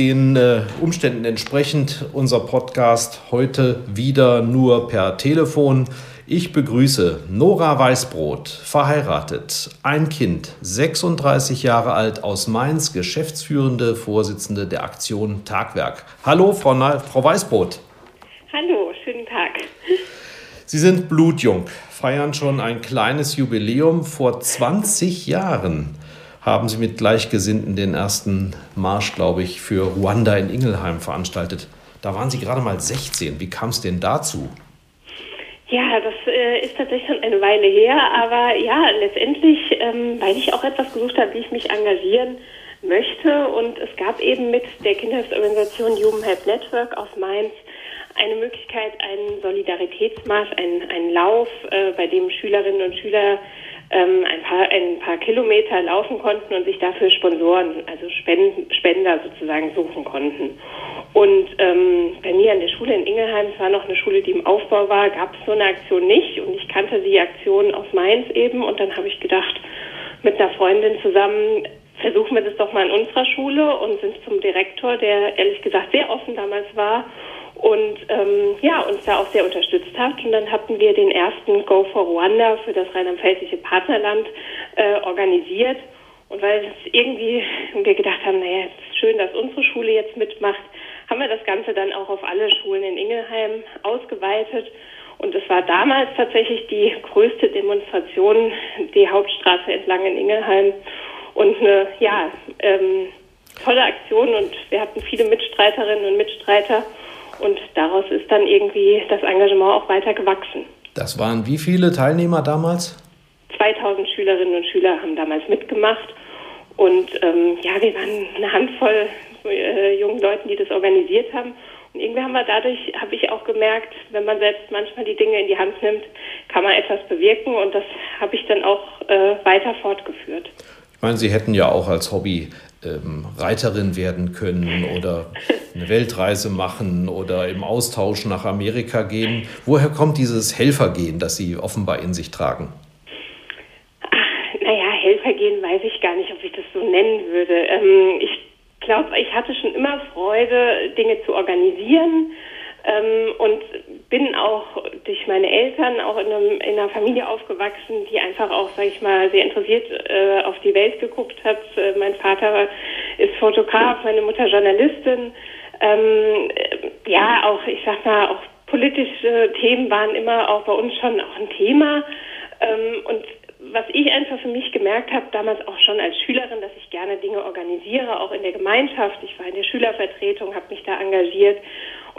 den äh, Umständen entsprechend unser Podcast heute wieder nur per Telefon. Ich begrüße Nora Weißbrot, verheiratet, ein Kind, 36 Jahre alt, aus Mainz, geschäftsführende Vorsitzende der Aktion Tagwerk. Hallo, Frau, Na Frau Weißbrot. Hallo, schönen Tag. Sie sind blutjung, feiern schon ein kleines Jubiläum vor 20 Jahren haben Sie mit Gleichgesinnten den ersten Marsch, glaube ich, für Ruanda in Ingelheim veranstaltet. Da waren Sie gerade mal 16. Wie kam es denn dazu? Ja, das äh, ist tatsächlich schon eine Weile her, aber ja, letztendlich, ähm, weil ich auch etwas gesucht habe, wie ich mich engagieren möchte. Und es gab eben mit der Kinderhilfsorganisation Human Help Network aus Mainz eine Möglichkeit, einen Solidaritätsmarsch, einen, einen Lauf, äh, bei dem Schülerinnen und Schüler ähm, ein, paar, ein paar Kilometer laufen konnten und sich dafür Sponsoren, also Spenden, Spender sozusagen suchen konnten. Und ähm, bei mir an der Schule in Ingelheim, es war noch eine Schule, die im Aufbau war, gab es so eine Aktion nicht. Und ich kannte die Aktion aus Mainz eben. Und dann habe ich gedacht, mit einer Freundin zusammen, versuchen wir das doch mal in unserer Schule und sind zum Direktor, der ehrlich gesagt sehr offen damals war und ähm, ja, uns da auch sehr unterstützt hat. Und dann hatten wir den ersten Go for Rwanda für das rheinland-pfälzische Partnerland äh, organisiert. Und weil es irgendwie wir gedacht haben, naja, es ist schön, dass unsere Schule jetzt mitmacht, haben wir das Ganze dann auch auf alle Schulen in Ingelheim ausgeweitet. Und es war damals tatsächlich die größte Demonstration, die Hauptstraße entlang in Ingelheim. Und eine, ja, ähm, tolle Aktion und wir hatten viele Mitstreiterinnen und Mitstreiter. Und daraus ist dann irgendwie das Engagement auch weiter gewachsen. Das waren wie viele Teilnehmer damals? 2000 Schülerinnen und Schüler haben damals mitgemacht. Und ähm, ja, wir waren eine Handvoll äh, jungen Leuten, die das organisiert haben. Und irgendwie haben wir dadurch, habe ich auch gemerkt, wenn man selbst manchmal die Dinge in die Hand nimmt, kann man etwas bewirken. Und das habe ich dann auch äh, weiter fortgeführt. Ich meine, Sie hätten ja auch als Hobby ähm, Reiterin werden können oder eine Weltreise machen oder im Austausch nach Amerika gehen. Woher kommt dieses Helfergehen, das Sie offenbar in sich tragen? Naja, Helfergehen weiß ich gar nicht, ob ich das so nennen würde. Ähm, ich glaube, ich hatte schon immer Freude, Dinge zu organisieren ähm, und bin auch durch meine Eltern auch in, einem, in, einer Familie aufgewachsen, die einfach auch, sage ich mal, sehr interessiert äh, auf die Welt geguckt hat. Äh, mein Vater ist Fotograf, meine Mutter Journalistin. Ähm, äh, ja, auch, ich sag mal, auch politische Themen waren immer auch bei uns schon auch ein Thema. Ähm, und was ich einfach für mich gemerkt habe, damals auch schon als Schülerin, dass ich gerne Dinge organisiere, auch in der Gemeinschaft. Ich war in der Schülervertretung, habe mich da engagiert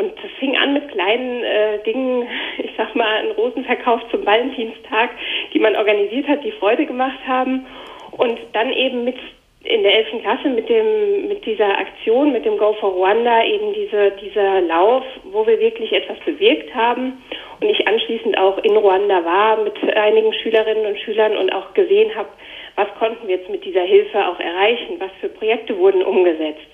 und das fing an mit kleinen äh, Dingen, ich sag mal, ein Rosenverkauf zum Valentinstag, die man organisiert hat, die Freude gemacht haben. Und dann eben mit in der 11. Klasse mit dem mit dieser Aktion, mit dem Go for Rwanda, eben diese, dieser Lauf, wo wir wirklich etwas bewirkt haben. Und ich anschließend auch in Ruanda war mit einigen Schülerinnen und Schülern und auch gesehen habe, was konnten wir jetzt mit dieser Hilfe auch erreichen, was für Projekte wurden umgesetzt.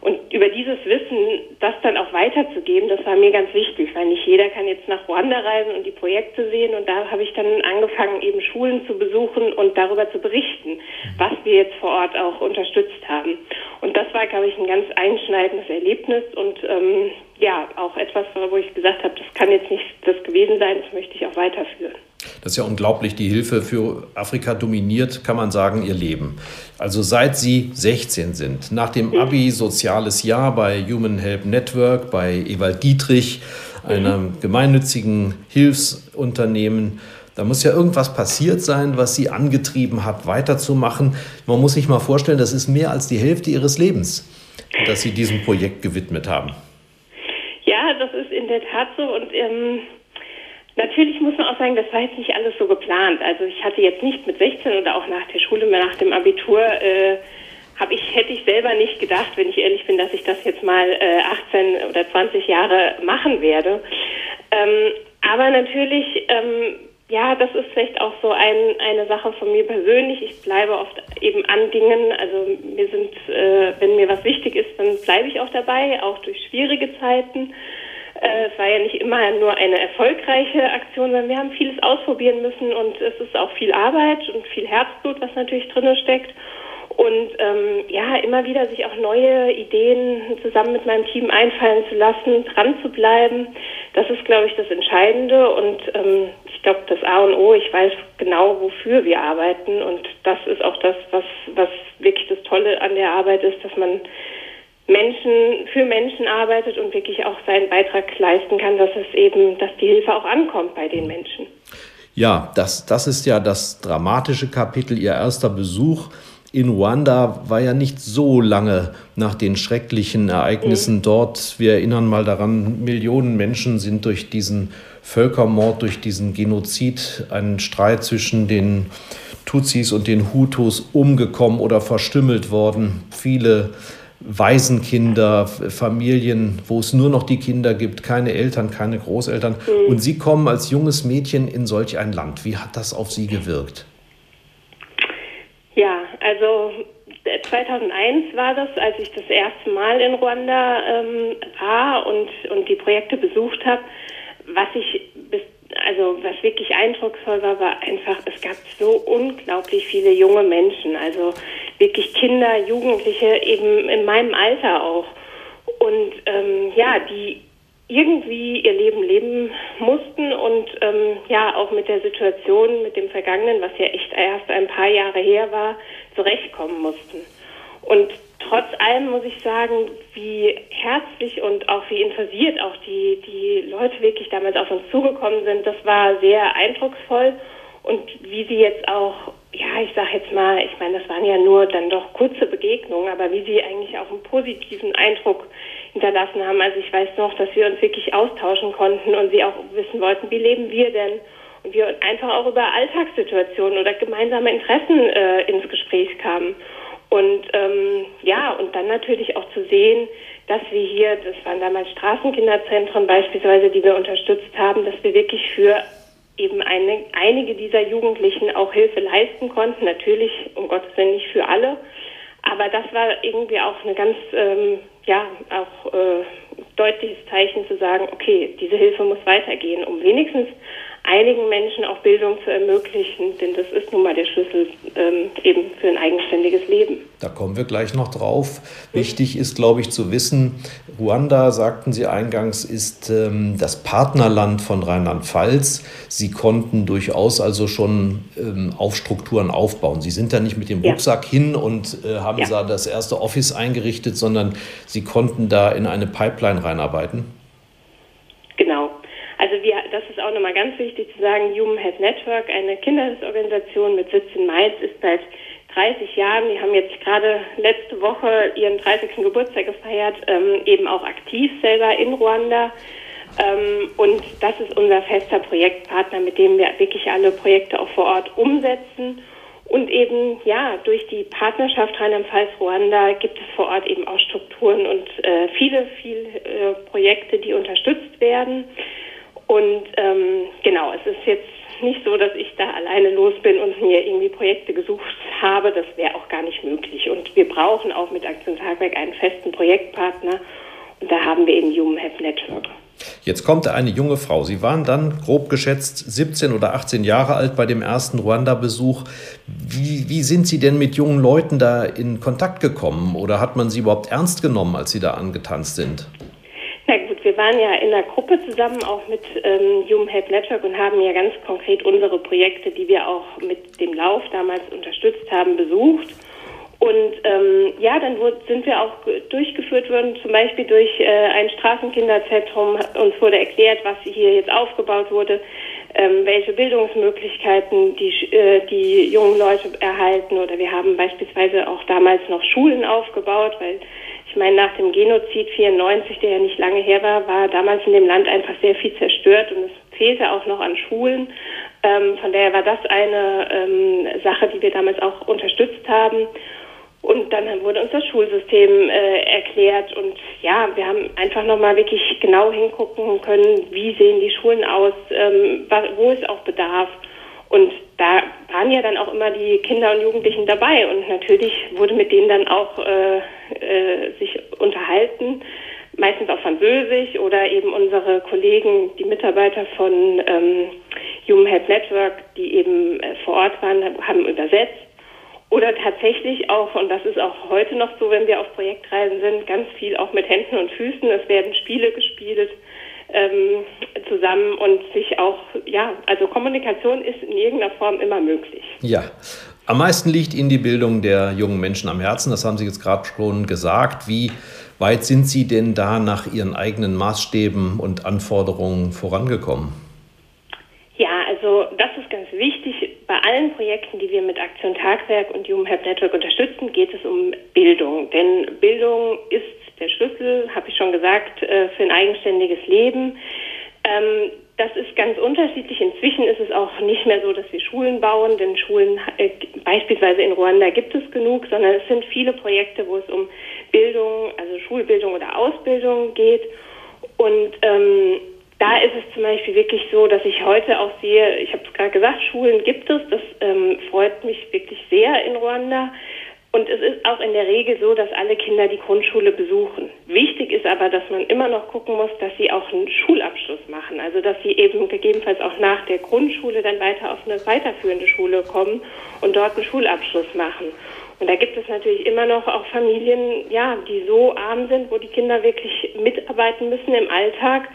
Und über dieses Wissen, das dann auch weiterzugeben, das war mir ganz wichtig, weil nicht jeder kann jetzt nach Ruanda reisen und die Projekte sehen. Und da habe ich dann angefangen, eben Schulen zu besuchen und darüber zu berichten, was wir jetzt vor Ort auch unterstützt haben. Und das war, glaube ich, ein ganz einschneidendes Erlebnis und ähm, ja, auch etwas, wo ich gesagt habe, das kann jetzt nicht das gewesen sein, das möchte ich auch weiterführen. Das ist ja unglaublich. Die Hilfe für Afrika dominiert, kann man sagen, ihr Leben. Also seit Sie 16 sind, nach dem Abi soziales Jahr bei Human Help Network, bei Ewald Dietrich, einem gemeinnützigen Hilfsunternehmen. Da muss ja irgendwas passiert sein, was sie angetrieben hat, weiterzumachen. Man muss sich mal vorstellen, das ist mehr als die Hälfte ihres Lebens, dass sie diesem Projekt gewidmet haben. Ja, das ist in der Tat so. Und ähm, natürlich muss man auch sagen, das war jetzt nicht alles so geplant. Also ich hatte jetzt nicht mit 16 oder auch nach der Schule, nach dem Abitur, äh, habe ich, hätte ich selber nicht gedacht, wenn ich ehrlich bin, dass ich das jetzt mal äh, 18 oder 20 Jahre machen werde. Ähm, aber natürlich ähm, ja, das ist vielleicht auch so ein, eine Sache von mir persönlich. Ich bleibe oft eben an Dingen. Also mir sind, äh, wenn mir was wichtig ist, dann bleibe ich auch dabei, auch durch schwierige Zeiten. Äh, es war ja nicht immer nur eine erfolgreiche Aktion, sondern wir haben vieles ausprobieren müssen und es ist auch viel Arbeit und viel Herzblut, was natürlich drin steckt. Und ähm, ja, immer wieder sich auch neue Ideen zusammen mit meinem Team einfallen zu lassen, dran zu bleiben, das ist, glaube ich, das Entscheidende. Und ähm, ich glaube, das A und O, ich weiß genau, wofür wir arbeiten. Und das ist auch das, was, was wirklich das Tolle an der Arbeit ist, dass man Menschen für Menschen arbeitet und wirklich auch seinen Beitrag leisten kann, dass es eben, dass die Hilfe auch ankommt bei den Menschen. Ja, das, das ist ja das dramatische Kapitel, Ihr erster Besuch in Ruanda war ja nicht so lange nach den schrecklichen Ereignissen mhm. dort. Wir erinnern mal daran, Millionen Menschen sind durch diesen Völkermord, durch diesen Genozid, einen Streit zwischen den Tutsis und den Hutus umgekommen oder verstümmelt worden. Viele Waisenkinder, Familien, wo es nur noch die Kinder gibt, keine Eltern, keine Großeltern. Mhm. Und Sie kommen als junges Mädchen in solch ein Land. Wie hat das auf Sie gewirkt? Ja, also 2001 war das, als ich das erste Mal in Ruanda ähm, war und, und die Projekte besucht habe. Was ich bis, also was wirklich eindrucksvoll war, war einfach, es gab so unglaublich viele junge Menschen, also wirklich Kinder, Jugendliche, eben in meinem Alter auch. Und ähm, ja, die irgendwie ihr Leben leben mussten und ähm, ja auch mit der Situation, mit dem Vergangenen, was ja echt erst ein paar Jahre her war, zurechtkommen mussten. Und trotz allem muss ich sagen, wie herzlich und auch wie interessiert auch die, die Leute wirklich damals auf uns zugekommen sind, das war sehr eindrucksvoll. Und wie sie jetzt auch, ja, ich sag jetzt mal, ich meine, das waren ja nur dann doch kurze Begegnungen, aber wie sie eigentlich auch einen positiven Eindruck hinterlassen haben. Also ich weiß noch, dass wir uns wirklich austauschen konnten und sie auch wissen wollten, wie leben wir denn? Und wir einfach auch über Alltagssituationen oder gemeinsame Interessen äh, ins Gespräch kamen. Und ähm, ja, und dann natürlich auch zu sehen, dass wir hier, das waren damals Straßenkinderzentren beispielsweise, die wir unterstützt haben, dass wir wirklich für eben eine, einige dieser Jugendlichen auch Hilfe leisten konnten. Natürlich, um Gottes Willen, nicht für alle. Aber das war irgendwie auch eine ganz, ähm, ja, auch äh, deutliches Zeichen zu sagen, okay, diese Hilfe muss weitergehen, um wenigstens einigen Menschen auch Bildung zu ermöglichen, denn das ist nun mal der Schlüssel ähm, eben für ein eigenständiges Leben. Da kommen wir gleich noch drauf. Wichtig ist, glaube ich, zu wissen, Ruanda, sagten Sie eingangs, ist ähm, das Partnerland von Rheinland-Pfalz. Sie konnten durchaus also schon ähm, auf Strukturen aufbauen. Sie sind da nicht mit dem Rucksack ja. hin und äh, haben ja. da das erste Office eingerichtet, sondern Sie konnten da in eine Pipeline reinarbeiten. Das ist auch nochmal ganz wichtig zu sagen, Human Health Network, eine Kinderhilfsorganisation mit Sitz in Mainz, ist seit 30 Jahren, die haben jetzt gerade letzte Woche ihren 30. Geburtstag gefeiert, ähm, eben auch aktiv selber in Ruanda. Ähm, und das ist unser fester Projektpartner, mit dem wir wirklich alle Projekte auch vor Ort umsetzen. Und eben, ja, durch die Partnerschaft Rheinland-Pfalz-Ruanda gibt es vor Ort eben auch Strukturen und äh, viele, viele äh, Projekte, die unterstützt werden. Und ähm, genau, es ist jetzt nicht so, dass ich da alleine los bin und mir irgendwie Projekte gesucht habe. Das wäre auch gar nicht möglich. Und wir brauchen auch mit Aktion Tagwerk einen festen Projektpartner. Und da haben wir eben Human Health Network. Jetzt kommt eine junge Frau. Sie waren dann grob geschätzt 17 oder 18 Jahre alt bei dem ersten Ruanda-Besuch. Wie, wie sind Sie denn mit jungen Leuten da in Kontakt gekommen? Oder hat man Sie überhaupt ernst genommen, als Sie da angetanzt sind? Wir waren ja in einer Gruppe zusammen auch mit ähm, Human Health Network und haben ja ganz konkret unsere Projekte, die wir auch mit dem Lauf damals unterstützt haben, besucht. Und ähm, ja, dann wurde, sind wir auch durchgeführt worden, zum Beispiel durch äh, ein Straßenkinderzentrum. Uns wurde erklärt, was hier jetzt aufgebaut wurde, ähm, welche Bildungsmöglichkeiten die, äh, die jungen Leute erhalten. Oder wir haben beispielsweise auch damals noch Schulen aufgebaut, weil ich meine, nach dem Genozid 94, der ja nicht lange her war, war damals in dem Land einfach sehr viel zerstört und es fehlte auch noch an Schulen. Ähm, von daher war das eine ähm, Sache, die wir damals auch unterstützt haben. Und dann wurde uns das Schulsystem äh, erklärt und ja, wir haben einfach nochmal wirklich genau hingucken können, wie sehen die Schulen aus, ähm, wo ist auch Bedarf. Und da waren ja dann auch immer die Kinder und Jugendlichen dabei und natürlich wurde mit denen dann auch äh, äh, sich unterhalten, meistens auf Französisch oder eben unsere Kollegen, die Mitarbeiter von ähm, Human Health Network, die eben äh, vor Ort waren, haben übersetzt. Oder tatsächlich auch, und das ist auch heute noch so, wenn wir auf Projektreisen sind, ganz viel auch mit Händen und Füßen. Es werden Spiele gespielt ähm, zusammen und sich auch, ja, also Kommunikation ist in irgendeiner Form immer möglich. Ja. Am meisten liegt Ihnen die Bildung der jungen Menschen am Herzen. Das haben Sie jetzt gerade schon gesagt. Wie weit sind Sie denn da nach Ihren eigenen Maßstäben und Anforderungen vorangekommen? Ja, also das ist ganz wichtig bei allen Projekten, die wir mit Aktion Tagwerk und Human Health Network unterstützen, geht es um Bildung. Denn Bildung ist der Schlüssel, habe ich schon gesagt, äh, für ein eigenständiges Leben. Ähm, das ist ganz unterschiedlich. Inzwischen ist es auch nicht mehr so, dass wir Schulen bauen, denn Schulen äh, beispielsweise in Ruanda gibt es genug, sondern es sind viele Projekte, wo es um Bildung, also Schulbildung oder Ausbildung geht. Und ähm, da ist es zum Beispiel wirklich so, dass ich heute auch sehe, ich habe es gerade gesagt, Schulen gibt es, das ähm, freut mich wirklich sehr in Ruanda. Und es ist auch in der Regel so, dass alle Kinder die Grundschule besuchen. Wichtig ist aber, dass man immer noch gucken muss, dass sie auch einen Schulabschluss machen. Also dass sie eben gegebenenfalls auch nach der Grundschule dann weiter auf eine weiterführende Schule kommen und dort einen Schulabschluss machen. Und da gibt es natürlich immer noch auch Familien, ja, die so arm sind, wo die Kinder wirklich mitarbeiten müssen im Alltag,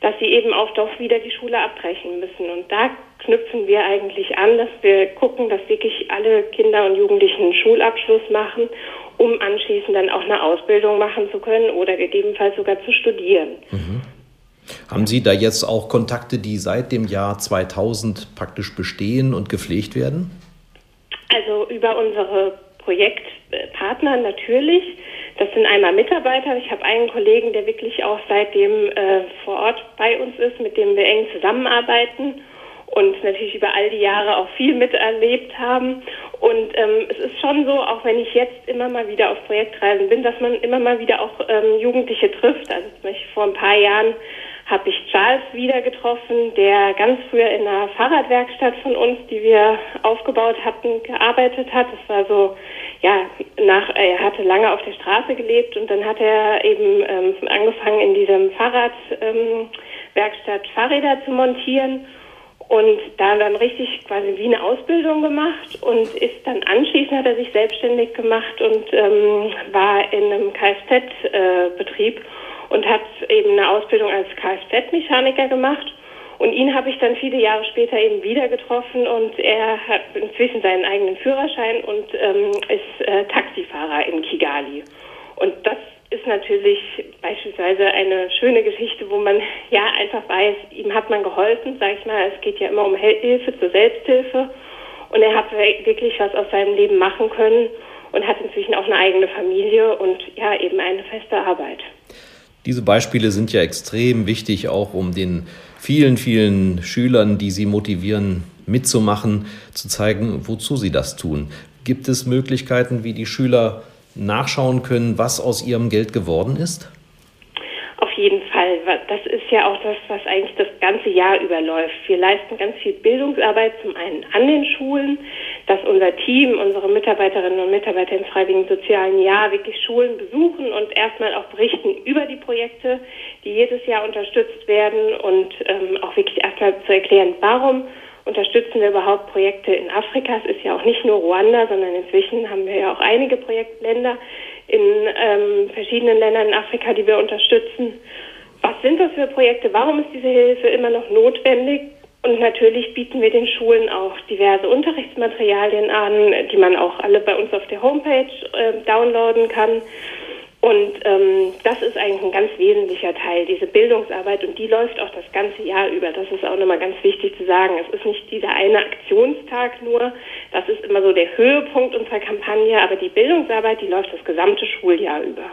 dass sie eben auch doch wieder die Schule abbrechen müssen. Und da knüpfen wir eigentlich an, dass wir gucken, dass wirklich alle Kinder und Jugendlichen einen Schulabschluss machen, um anschließend dann auch eine Ausbildung machen zu können oder gegebenenfalls sogar zu studieren. Mhm. Haben Sie da jetzt auch Kontakte, die seit dem Jahr 2000 praktisch bestehen und gepflegt werden? Also über unsere Projektpartner natürlich. Das sind einmal Mitarbeiter. Ich habe einen Kollegen, der wirklich auch seitdem äh, vor Ort bei uns ist, mit dem wir eng zusammenarbeiten und natürlich über all die Jahre auch viel miterlebt haben. Und ähm, es ist schon so, auch wenn ich jetzt immer mal wieder auf Projektreisen bin, dass man immer mal wieder auch ähm, Jugendliche trifft. Also zum Beispiel vor ein paar Jahren habe ich Charles wieder getroffen, der ganz früher in einer Fahrradwerkstatt von uns, die wir aufgebaut hatten, gearbeitet hat. Das war so, ja, nach, er hatte lange auf der Straße gelebt und dann hat er eben ähm, angefangen, in diesem Fahrradwerkstatt ähm, Fahrräder zu montieren und da dann richtig quasi wie eine Ausbildung gemacht und ist dann anschließend hat er sich selbstständig gemacht und ähm, war in einem Kfz-Betrieb. Äh, und hat eben eine Ausbildung als Kfz-Mechaniker gemacht. Und ihn habe ich dann viele Jahre später eben wieder getroffen und er hat inzwischen seinen eigenen Führerschein und ähm, ist äh, Taxifahrer in Kigali. Und das ist natürlich beispielsweise eine schöne Geschichte, wo man ja einfach weiß, ihm hat man geholfen, sage ich mal. Es geht ja immer um Hilfe zur Selbsthilfe. Und er hat wirklich was aus seinem Leben machen können und hat inzwischen auch eine eigene Familie und ja, eben eine feste Arbeit. Diese Beispiele sind ja extrem wichtig, auch um den vielen, vielen Schülern, die sie motivieren, mitzumachen, zu zeigen, wozu sie das tun. Gibt es Möglichkeiten, wie die Schüler nachschauen können, was aus ihrem Geld geworden ist? Auf jeden Fall. Das ist ja auch das, was eigentlich das ganze Jahr überläuft. Wir leisten ganz viel Bildungsarbeit zum einen an den Schulen, dass unser Team, unsere Mitarbeiterinnen und Mitarbeiter im Freiwilligen Sozialen Jahr wirklich Schulen besuchen und erstmal auch berichten über die Projekte, die jedes Jahr unterstützt werden und ähm, auch wirklich erstmal zu erklären, warum unterstützen wir überhaupt Projekte in Afrika. Es ist ja auch nicht nur Ruanda, sondern inzwischen haben wir ja auch einige Projektländer in ähm, verschiedenen Ländern in Afrika, die wir unterstützen. Was sind das für Projekte? Warum ist diese Hilfe immer noch notwendig? Und natürlich bieten wir den Schulen auch diverse Unterrichtsmaterialien an, die man auch alle bei uns auf der Homepage äh, downloaden kann. Und ähm, das ist eigentlich ein ganz wesentlicher Teil, diese Bildungsarbeit. Und die läuft auch das ganze Jahr über. Das ist auch nochmal ganz wichtig zu sagen. Es ist nicht dieser eine Aktionstag nur. Das ist immer so der Höhepunkt unserer Kampagne. Aber die Bildungsarbeit, die läuft das gesamte Schuljahr über.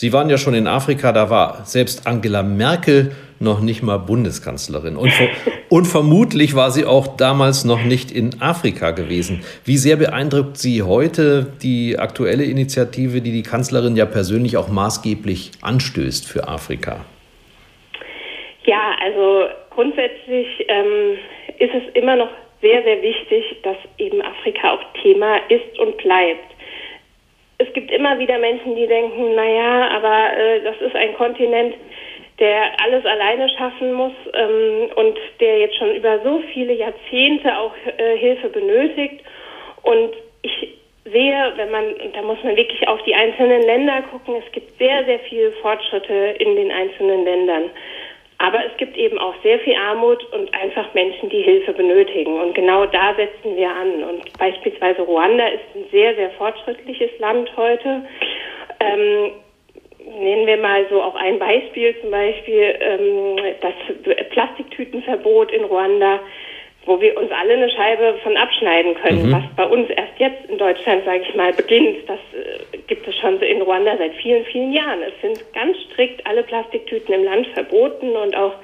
Sie waren ja schon in Afrika, da war selbst Angela Merkel noch nicht mal Bundeskanzlerin. Und, und, vermutlich war sie auch damals noch nicht in Afrika gewesen. Wie sehr beeindruckt Sie heute die aktuelle Initiative, die die Kanzlerin ja persönlich auch maßgeblich anstößt für Afrika? Ja, also grundsätzlich ähm, ist es immer noch sehr, sehr wichtig, dass eben Afrika auch Thema ist und bleibt es gibt immer wieder Menschen, die denken, naja, aber äh, das ist ein Kontinent, der alles alleine schaffen muss ähm, und der jetzt schon über so viele Jahrzehnte auch äh, Hilfe benötigt. Und ich sehe, wenn man, und da muss man wirklich auf die einzelnen Länder gucken, es gibt sehr, sehr viele Fortschritte in den einzelnen Ländern. Aber es gibt eben auch sehr viel Armut und einfach Menschen, die Hilfe benötigen. Und genau da setzen wir an. Und beispielsweise Ruanda ist ein sehr, sehr fortschrittliches Land heute. Ähm, nennen wir mal so auch ein Beispiel, zum Beispiel ähm, das Plastiktütenverbot in Ruanda wo wir uns alle eine Scheibe von abschneiden können, mhm. was bei uns erst jetzt in Deutschland, sage ich mal, beginnt. Das äh, gibt es schon in Ruanda seit vielen, vielen Jahren. Es sind ganz strikt alle Plastiktüten im Land verboten und auch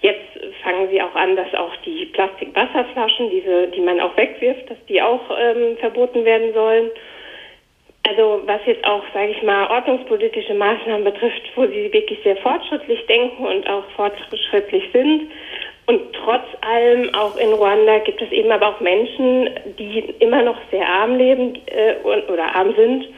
jetzt fangen sie auch an, dass auch die Plastikwasserflaschen, diese, die man auch wegwirft, dass die auch ähm, verboten werden sollen. Also was jetzt auch, sage ich mal, ordnungspolitische Maßnahmen betrifft, wo sie wirklich sehr fortschrittlich denken und auch fortschrittlich sind, und trotz allem, auch in Ruanda gibt es eben aber auch Menschen, die immer noch sehr arm leben äh, oder arm sind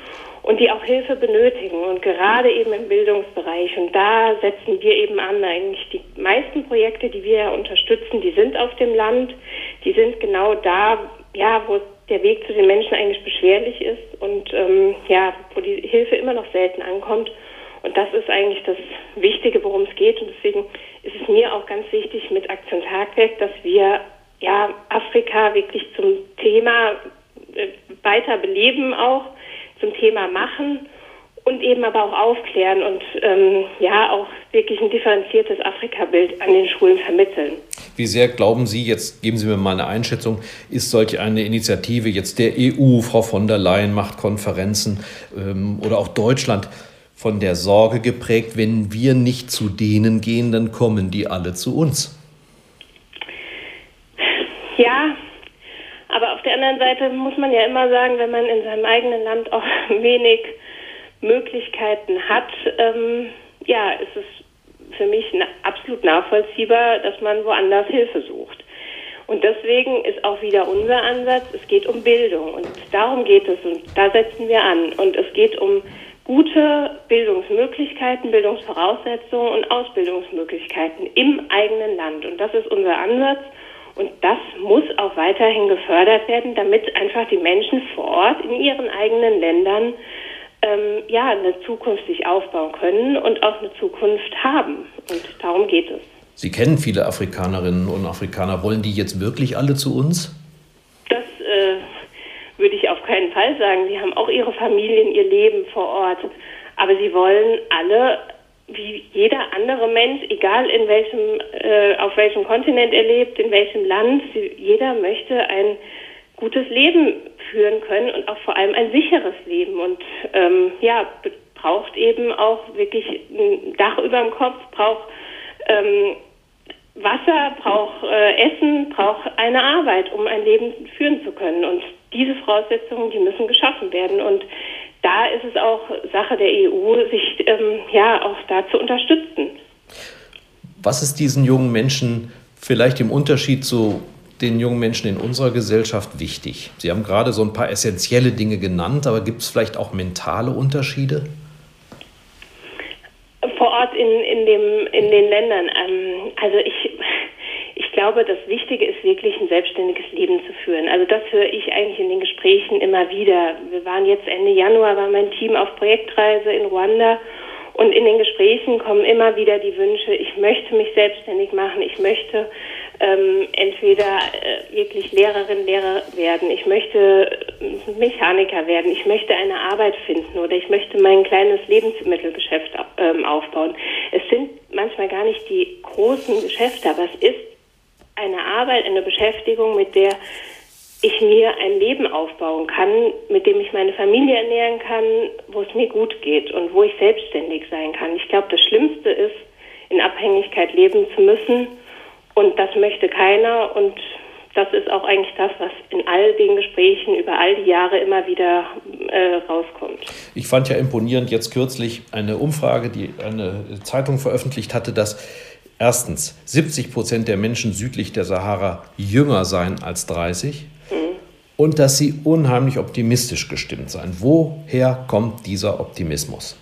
und die auch Hilfe benötigen und gerade eben im Bildungsbereich. Und da setzen wir eben an. Eigentlich die meisten Projekte, die wir unterstützen, die sind auf dem Land, die sind genau da, ja, wo der Weg zu den Menschen eigentlich beschwerlich ist und ähm, ja, wo die Hilfe immer noch selten ankommt. Und das ist eigentlich das Wichtige, worum es geht. Und deswegen ist es mir auch ganz wichtig mit Aktion Tagwerk, dass wir ja Afrika wirklich zum Thema äh, weiter beleben auch, zum Thema machen und eben aber auch aufklären und ähm, ja auch wirklich ein differenziertes Afrika-Bild an den Schulen vermitteln. Wie sehr glauben Sie, jetzt geben Sie mir mal eine Einschätzung, ist solch eine Initiative jetzt der EU, Frau von der Leyen macht Konferenzen ähm, oder auch Deutschland, von der Sorge geprägt, wenn wir nicht zu denen gehen, dann kommen die alle zu uns. Ja, aber auf der anderen Seite muss man ja immer sagen, wenn man in seinem eigenen Land auch wenig Möglichkeiten hat, ähm, ja, ist es für mich absolut nachvollziehbar, dass man woanders Hilfe sucht. Und deswegen ist auch wieder unser Ansatz, es geht um Bildung und darum geht es und da setzen wir an. Und es geht um gute Bildungsmöglichkeiten, Bildungsvoraussetzungen und Ausbildungsmöglichkeiten im eigenen Land. Und das ist unser Ansatz. Und das muss auch weiterhin gefördert werden, damit einfach die Menschen vor Ort in ihren eigenen Ländern ähm, ja eine Zukunft sich aufbauen können und auch eine Zukunft haben. Und darum geht es. Sie kennen viele Afrikanerinnen und Afrikaner. Wollen die jetzt wirklich alle zu uns? Das äh, würde ich auf keinen Fall sagen. Sie haben auch ihre Familien, ihr Leben vor Ort. Aber sie wollen alle, wie jeder andere Mensch, egal in welchem, äh, auf welchem Kontinent er lebt, in welchem Land, sie, jeder möchte ein gutes Leben führen können und auch vor allem ein sicheres Leben. Und ähm, ja, braucht eben auch wirklich ein Dach über dem Kopf, braucht ähm, Wasser, braucht äh, Essen, braucht eine Arbeit, um ein Leben führen zu können. Und diese Voraussetzungen, die müssen geschaffen werden. Und da ist es auch Sache der EU, sich ähm, ja auch da zu unterstützen. Was ist diesen jungen Menschen vielleicht im Unterschied zu den jungen Menschen in unserer Gesellschaft wichtig? Sie haben gerade so ein paar essentielle Dinge genannt, aber gibt es vielleicht auch mentale Unterschiede? Vor Ort in, in, dem, in den Ländern. Ähm, also ich ich glaube, das Wichtige ist wirklich ein selbstständiges Leben zu führen. Also das höre ich eigentlich in den Gesprächen immer wieder. Wir waren jetzt Ende Januar, war mein Team auf Projektreise in Ruanda und in den Gesprächen kommen immer wieder die Wünsche, ich möchte mich selbstständig machen, ich möchte ähm, entweder äh, wirklich Lehrerin, Lehrer werden, ich möchte Mechaniker werden, ich möchte eine Arbeit finden oder ich möchte mein kleines Lebensmittelgeschäft ähm, aufbauen. Es sind manchmal gar nicht die großen Geschäfte, aber es ist eine Arbeit, eine Beschäftigung, mit der ich mir ein Leben aufbauen kann, mit dem ich meine Familie ernähren kann, wo es mir gut geht und wo ich selbstständig sein kann. Ich glaube, das Schlimmste ist, in Abhängigkeit leben zu müssen und das möchte keiner und das ist auch eigentlich das, was in all den Gesprächen über all die Jahre immer wieder äh, rauskommt. Ich fand ja imponierend jetzt kürzlich eine Umfrage, die eine Zeitung veröffentlicht hatte, dass erstens 70 Prozent der Menschen südlich der Sahara jünger seien als 30 mhm. und dass sie unheimlich optimistisch gestimmt seien. Woher kommt dieser Optimismus?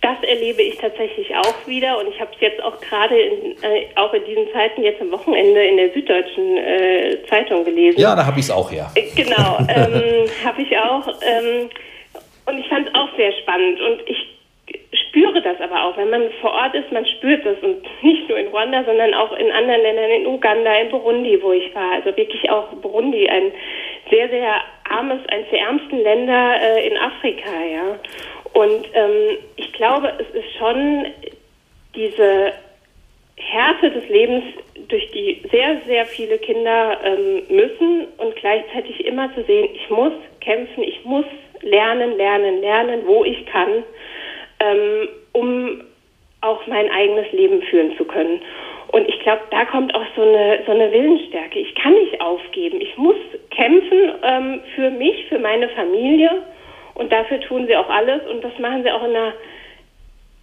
Das erlebe ich tatsächlich auch wieder und ich habe es jetzt auch gerade in, äh, auch in diesen Zeiten jetzt am Wochenende in der Süddeutschen äh, Zeitung gelesen. Ja, da habe ich es auch her. Äh, genau, ähm, habe ich auch. Ähm, und ich fand es auch sehr spannend und ich spüre das aber auch, wenn man vor Ort ist, man spürt das und nicht nur in Ruanda, sondern auch in anderen Ländern, in Uganda, in Burundi, wo ich war. Also wirklich auch Burundi, ein sehr, sehr armes, eines der ärmsten Länder äh, in Afrika, ja. Und ähm, ich glaube, es ist schon diese Härte des Lebens, durch die sehr, sehr viele Kinder ähm, müssen und gleichzeitig immer zu sehen, ich muss kämpfen, ich muss lernen, lernen, lernen, wo ich kann, ähm, um auch mein eigenes Leben führen zu können. Und ich glaube, da kommt auch so eine, so eine Willensstärke. Ich kann nicht aufgeben. Ich muss kämpfen ähm, für mich, für meine Familie und dafür tun sie auch alles und das machen sie auch in einer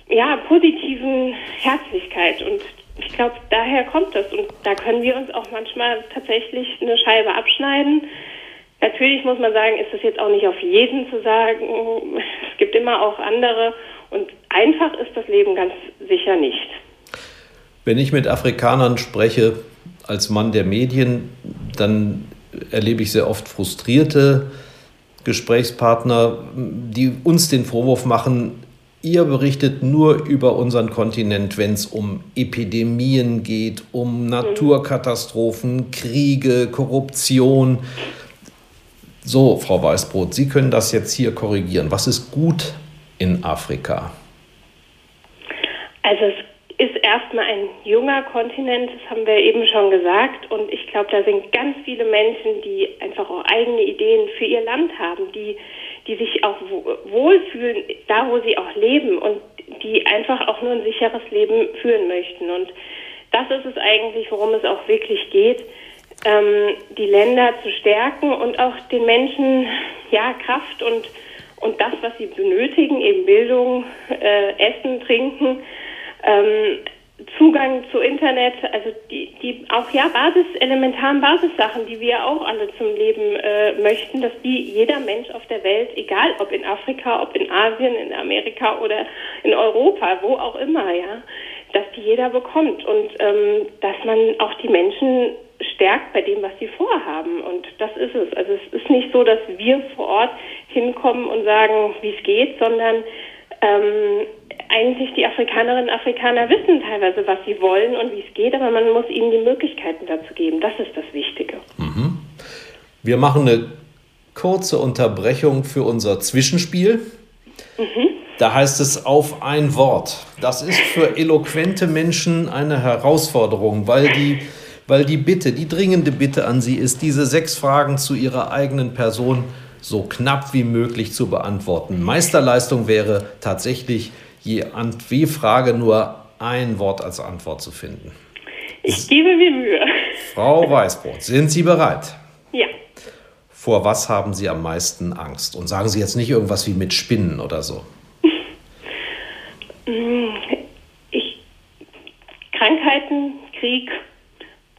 ja, positiven Herzlichkeit. Und ich glaube, daher kommt das. Und da können wir uns auch manchmal tatsächlich eine Scheibe abschneiden. Natürlich muss man sagen, ist es jetzt auch nicht auf jeden zu sagen. Es gibt immer auch andere. Und einfach ist das Leben ganz sicher nicht. Wenn ich mit Afrikanern spreche, als Mann der Medien, dann erlebe ich sehr oft frustrierte Gesprächspartner, die uns den Vorwurf machen, ihr berichtet nur über unseren Kontinent, wenn es um Epidemien geht, um Naturkatastrophen, Kriege, Korruption. So, Frau Weißbrot, Sie können das jetzt hier korrigieren. Was ist gut in Afrika? Also es ist erstmal ein junger Kontinent, das haben wir eben schon gesagt. Und ich glaube, da sind ganz viele Menschen, die einfach auch eigene Ideen für ihr Land haben, die, die sich auch wohlfühlen, da wo sie auch leben und die einfach auch nur ein sicheres Leben führen möchten. Und das ist es eigentlich, worum es auch wirklich geht, ähm, die Länder zu stärken und auch den Menschen ja Kraft und und das, was sie benötigen, eben Bildung, äh, Essen, Trinken, ähm, Zugang zu Internet, also die, die auch ja Basis, elementaren Basissachen, die wir auch alle zum Leben äh, möchten, dass die jeder Mensch auf der Welt, egal ob in Afrika, ob in Asien, in Amerika oder in Europa, wo auch immer, ja, dass die jeder bekommt. Und ähm, dass man auch die Menschen stärkt bei dem, was sie vorhaben. Und das ist es. Also es ist nicht so, dass wir vor Ort hinkommen und sagen, wie es geht, sondern ähm, eigentlich die Afrikanerinnen und Afrikaner wissen teilweise, was sie wollen und wie es geht, aber man muss ihnen die Möglichkeiten dazu geben. Das ist das Wichtige. Mhm. Wir machen eine kurze Unterbrechung für unser Zwischenspiel. Mhm. Da heißt es auf ein Wort. Das ist für eloquente Menschen eine Herausforderung, weil die, weil die Bitte, die dringende Bitte an Sie ist, diese sechs Fragen zu Ihrer eigenen Person so knapp wie möglich zu beantworten. Meisterleistung wäre tatsächlich je W-Frage nur ein Wort als Antwort zu finden. Ich gebe mir Mühe. Frau Weißbrot, sind Sie bereit? Ja. Vor was haben Sie am meisten Angst? Und sagen Sie jetzt nicht irgendwas wie mit Spinnen oder so. Ich, Krankheiten, Krieg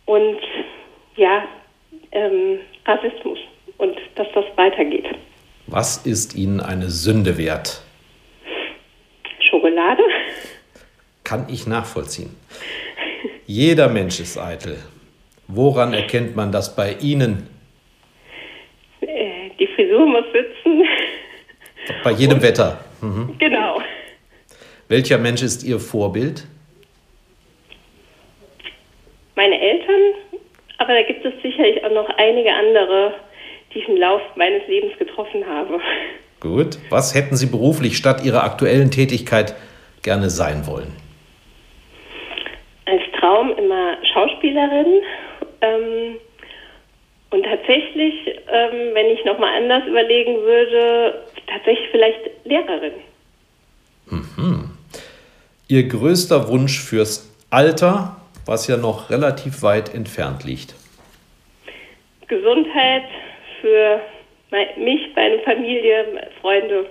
und ja, ähm, Rassismus und dass das weitergeht. Was ist Ihnen eine Sünde wert? Schokolade. Kann ich nachvollziehen. Jeder Mensch ist eitel. Woran erkennt man das bei Ihnen? Äh, die Frisur muss sitzen. Bei jedem Und, Wetter. Mhm. Genau. Welcher Mensch ist Ihr Vorbild? Meine Eltern, aber da gibt es sicherlich auch noch einige andere, die ich im Laufe meines Lebens getroffen habe. Gut. Was hätten Sie beruflich statt Ihrer aktuellen Tätigkeit gerne sein wollen? Als Traum immer Schauspielerin. Ähm, und tatsächlich, ähm, wenn ich nochmal anders überlegen würde, tatsächlich vielleicht Lehrerin. Mhm. Ihr größter Wunsch fürs Alter, was ja noch relativ weit entfernt liegt? Gesundheit für mich, meine Familie, Freunde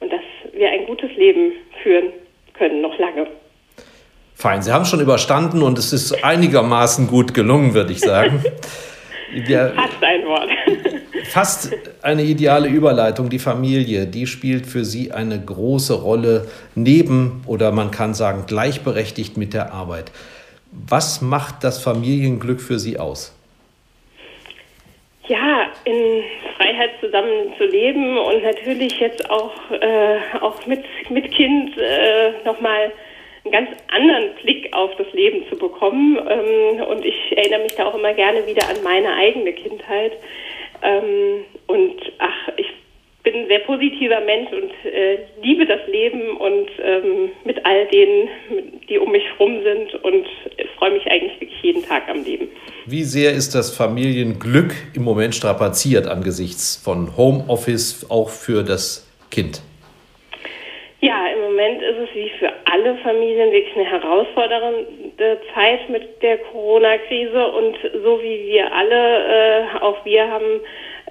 und dass wir ein gutes Leben führen können, noch lange. Fein, Sie haben es schon überstanden und es ist einigermaßen gut gelungen, würde ich sagen. Ja, fast ein Wort. Fast eine ideale Überleitung. Die Familie, die spielt für Sie eine große Rolle neben oder man kann sagen gleichberechtigt mit der Arbeit. Was macht das Familienglück für Sie aus? Ja, in Freiheit zusammen zu leben und natürlich jetzt auch, äh, auch mit, mit Kind äh, nochmal einen ganz anderen Blick auf das Leben zu bekommen. Ähm, und ich erinnere mich da auch immer gerne wieder an meine eigene Kindheit. Ähm, und ach, ich bin ein sehr positiver Mensch und äh, liebe das Leben und ähm, mit all denen, die um mich rum sind und freue mich eigentlich wirklich jeden Tag am Leben. Wie sehr ist das Familienglück im Moment strapaziert angesichts von Homeoffice auch für das Kind? Ja, im Moment ist es wie für alle Familien wirklich eine herausfordernde Zeit mit der Corona-Krise und so wie wir alle, äh, auch wir haben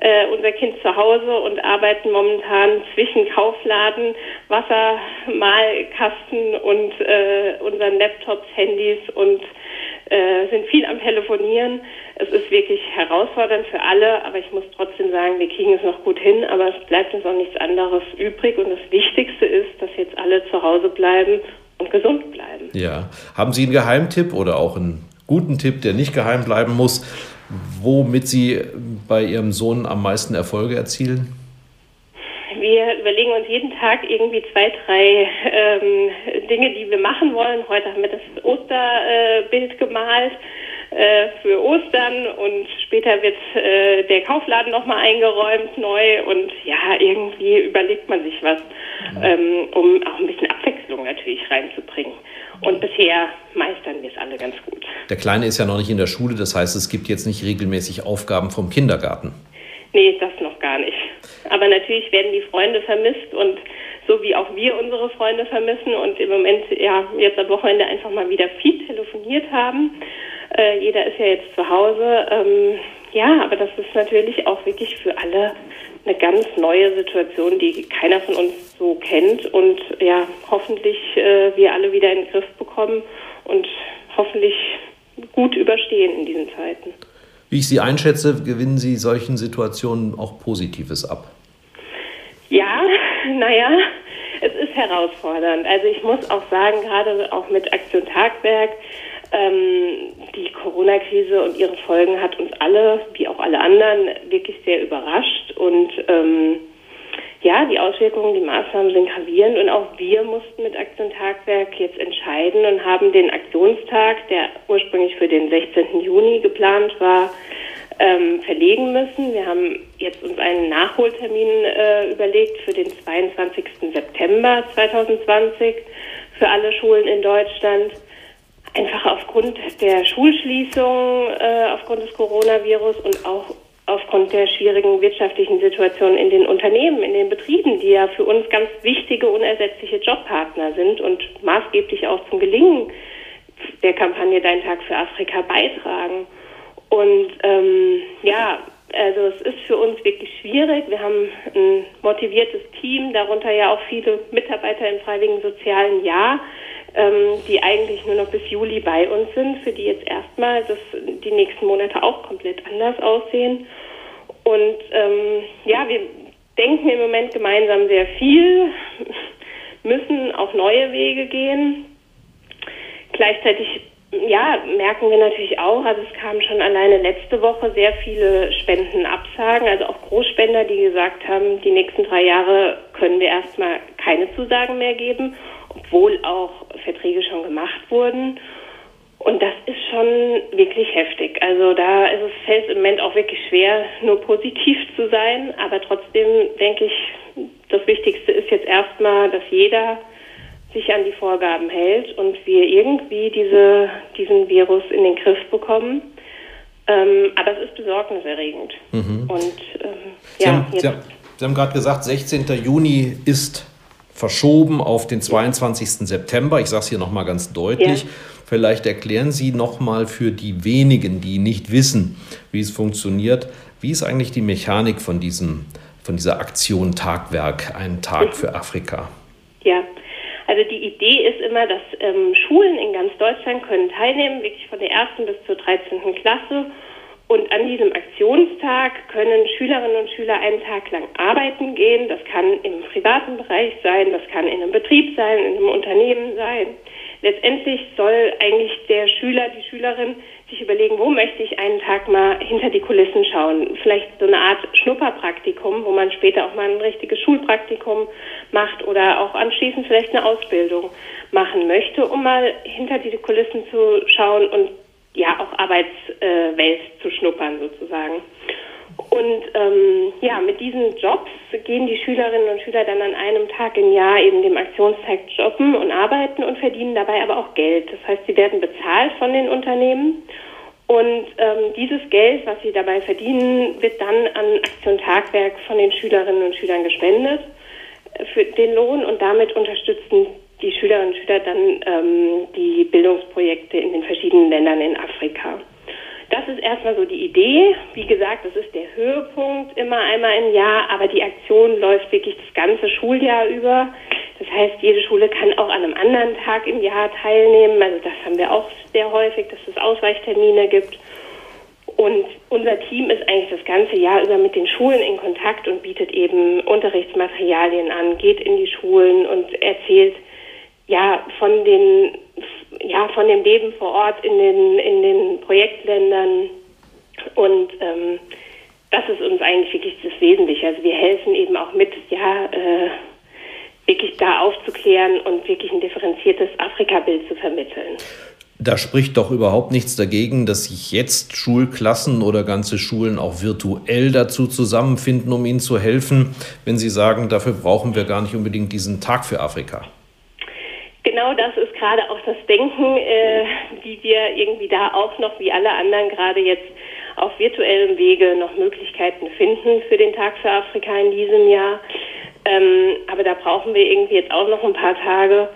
äh, unser Kind zu Hause und arbeiten momentan zwischen Kaufladen, Wassermalkasten und äh, unseren Laptops, Handys und äh, sind viel am Telefonieren. Es ist wirklich herausfordernd für alle, aber ich muss trotzdem sagen, wir kriegen es noch gut hin, aber es bleibt uns auch nichts anderes übrig und das Wichtigste ist, dass jetzt alle zu Hause bleiben und gesund bleiben. Ja. Haben Sie einen Geheimtipp oder auch einen guten Tipp, der nicht geheim bleiben muss, womit Sie bei Ihrem Sohn am meisten Erfolge erzielen? Wir überlegen uns jeden Tag irgendwie zwei, drei ähm, Dinge, die wir machen wollen. Heute haben wir das Osterbild äh, gemalt äh, für Ostern und später wird äh, der Kaufladen nochmal eingeräumt neu und ja, irgendwie überlegt man sich was, ähm, um auch ein bisschen Abwechslung natürlich reinzubringen. Und bisher meistern wir es alle ganz gut. Der Kleine ist ja noch nicht in der Schule, das heißt, es gibt jetzt nicht regelmäßig Aufgaben vom Kindergarten. Nee, das noch gar nicht. Aber natürlich werden die Freunde vermisst und so wie auch wir unsere Freunde vermissen und im Moment ja jetzt am Wochenende einfach mal wieder viel telefoniert haben. Äh, jeder ist ja jetzt zu Hause. Ähm, ja, aber das ist natürlich auch wirklich für alle eine ganz neue Situation, die keiner von uns so kennt und ja, hoffentlich äh, wir alle wieder in den Griff bekommen und hoffentlich gut überstehen in diesen Zeiten. Wie ich Sie einschätze, gewinnen Sie solchen Situationen auch Positives ab. Ja, naja, es ist herausfordernd. Also ich muss auch sagen, gerade auch mit Aktion Tagwerk, ähm, die Corona-Krise und ihre Folgen hat uns alle, wie auch alle anderen, wirklich sehr überrascht. Und ähm, ja, die Auswirkungen, die Maßnahmen sind gravierend und auch wir mussten mit Aktion Tagwerk jetzt entscheiden und haben den Aktionstag, der ursprünglich für den 16. Juni geplant war, ähm, verlegen müssen. Wir haben jetzt uns einen Nachholtermin äh, überlegt für den 22. September 2020 für alle Schulen in Deutschland. Einfach aufgrund der Schulschließung, äh, aufgrund des Coronavirus und auch aufgrund der schwierigen wirtschaftlichen Situation in den Unternehmen, in den Betrieben, die ja für uns ganz wichtige, unersetzliche Jobpartner sind und maßgeblich auch zum Gelingen der Kampagne Dein Tag für Afrika beitragen. Und ähm, ja, also es ist für uns wirklich schwierig. Wir haben ein motiviertes Team, darunter ja auch viele Mitarbeiter im freiwilligen sozialen Jahr, ähm, die eigentlich nur noch bis Juli bei uns sind, für die jetzt erstmal das, die nächsten Monate auch komplett anders aussehen. Und ähm, ja, wir denken im Moment gemeinsam sehr viel, müssen auch neue Wege gehen. Gleichzeitig ja, merken wir natürlich auch, also es kamen schon alleine letzte Woche sehr viele Spendenabsagen, also auch Großspender, die gesagt haben, die nächsten drei Jahre können wir erstmal keine Zusagen mehr geben, obwohl auch Verträge schon gemacht wurden. Und das ist schon wirklich heftig. Also da ist es fällt im Moment auch wirklich schwer, nur positiv zu sein. Aber trotzdem denke ich, das Wichtigste ist jetzt erstmal, dass jeder sich an die Vorgaben hält und wir irgendwie diese, diesen Virus in den Griff bekommen. Ähm, aber es ist besorgniserregend. Mhm. Und ähm, Sie ja, haben, Sie haben, Sie haben gerade gesagt, 16. Juni ist verschoben auf den 22. September. Ich sage es hier nochmal ganz deutlich. Ja. Vielleicht erklären Sie nochmal für die wenigen, die nicht wissen, wie es funktioniert, wie ist eigentlich die Mechanik von, diesem, von dieser Aktion Tagwerk, ein Tag für Afrika? Ja, also die Idee ist immer, dass ähm, Schulen in ganz Deutschland können teilnehmen, wirklich von der ersten bis zur 13. Klasse. Und an diesem Aktionstag können Schülerinnen und Schüler einen Tag lang arbeiten gehen. Das kann im privaten Bereich sein, das kann in einem Betrieb sein, in einem Unternehmen sein. Letztendlich soll eigentlich der Schüler, die Schülerin sich überlegen, wo möchte ich einen Tag mal hinter die Kulissen schauen. Vielleicht so eine Art Schnupperpraktikum, wo man später auch mal ein richtiges Schulpraktikum macht oder auch anschließend vielleicht eine Ausbildung machen möchte, um mal hinter die Kulissen zu schauen und ja auch Arbeitswelt zu schnuppern sozusagen. Und ähm, ja, mit diesen Jobs gehen die Schülerinnen und Schüler dann an einem Tag im Jahr eben dem Aktionstag jobben und arbeiten und verdienen dabei aber auch Geld. Das heißt, sie werden bezahlt von den Unternehmen und ähm, dieses Geld, was sie dabei verdienen, wird dann an Aktion Tagwerk von den Schülerinnen und Schülern gespendet äh, für den Lohn und damit unterstützen die Schülerinnen und Schüler dann ähm, die Bildungsprojekte in den verschiedenen Ländern in Afrika. Das ist erstmal so die Idee. Wie gesagt, das ist der Höhepunkt immer einmal im Jahr, aber die Aktion läuft wirklich das ganze Schuljahr über. Das heißt, jede Schule kann auch an einem anderen Tag im Jahr teilnehmen. Also das haben wir auch sehr häufig, dass es Ausweichtermine gibt. Und unser Team ist eigentlich das ganze Jahr über mit den Schulen in Kontakt und bietet eben Unterrichtsmaterialien an, geht in die Schulen und erzählt ja von den ja, von dem Leben vor Ort in den, in den Projektländern. Und ähm, das ist uns eigentlich wirklich das Wesentliche. Also wir helfen eben auch mit, ja, äh, wirklich da aufzuklären und wirklich ein differenziertes Afrika-Bild zu vermitteln. Da spricht doch überhaupt nichts dagegen, dass sich jetzt Schulklassen oder ganze Schulen auch virtuell dazu zusammenfinden, um ihnen zu helfen, wenn Sie sagen, dafür brauchen wir gar nicht unbedingt diesen Tag für Afrika. Genau das ist gerade auch das Denken, äh, wie wir irgendwie da auch noch, wie alle anderen, gerade jetzt auf virtuellem Wege noch Möglichkeiten finden für den Tag für Afrika in diesem Jahr. Ähm, aber da brauchen wir irgendwie jetzt auch noch ein paar Tage.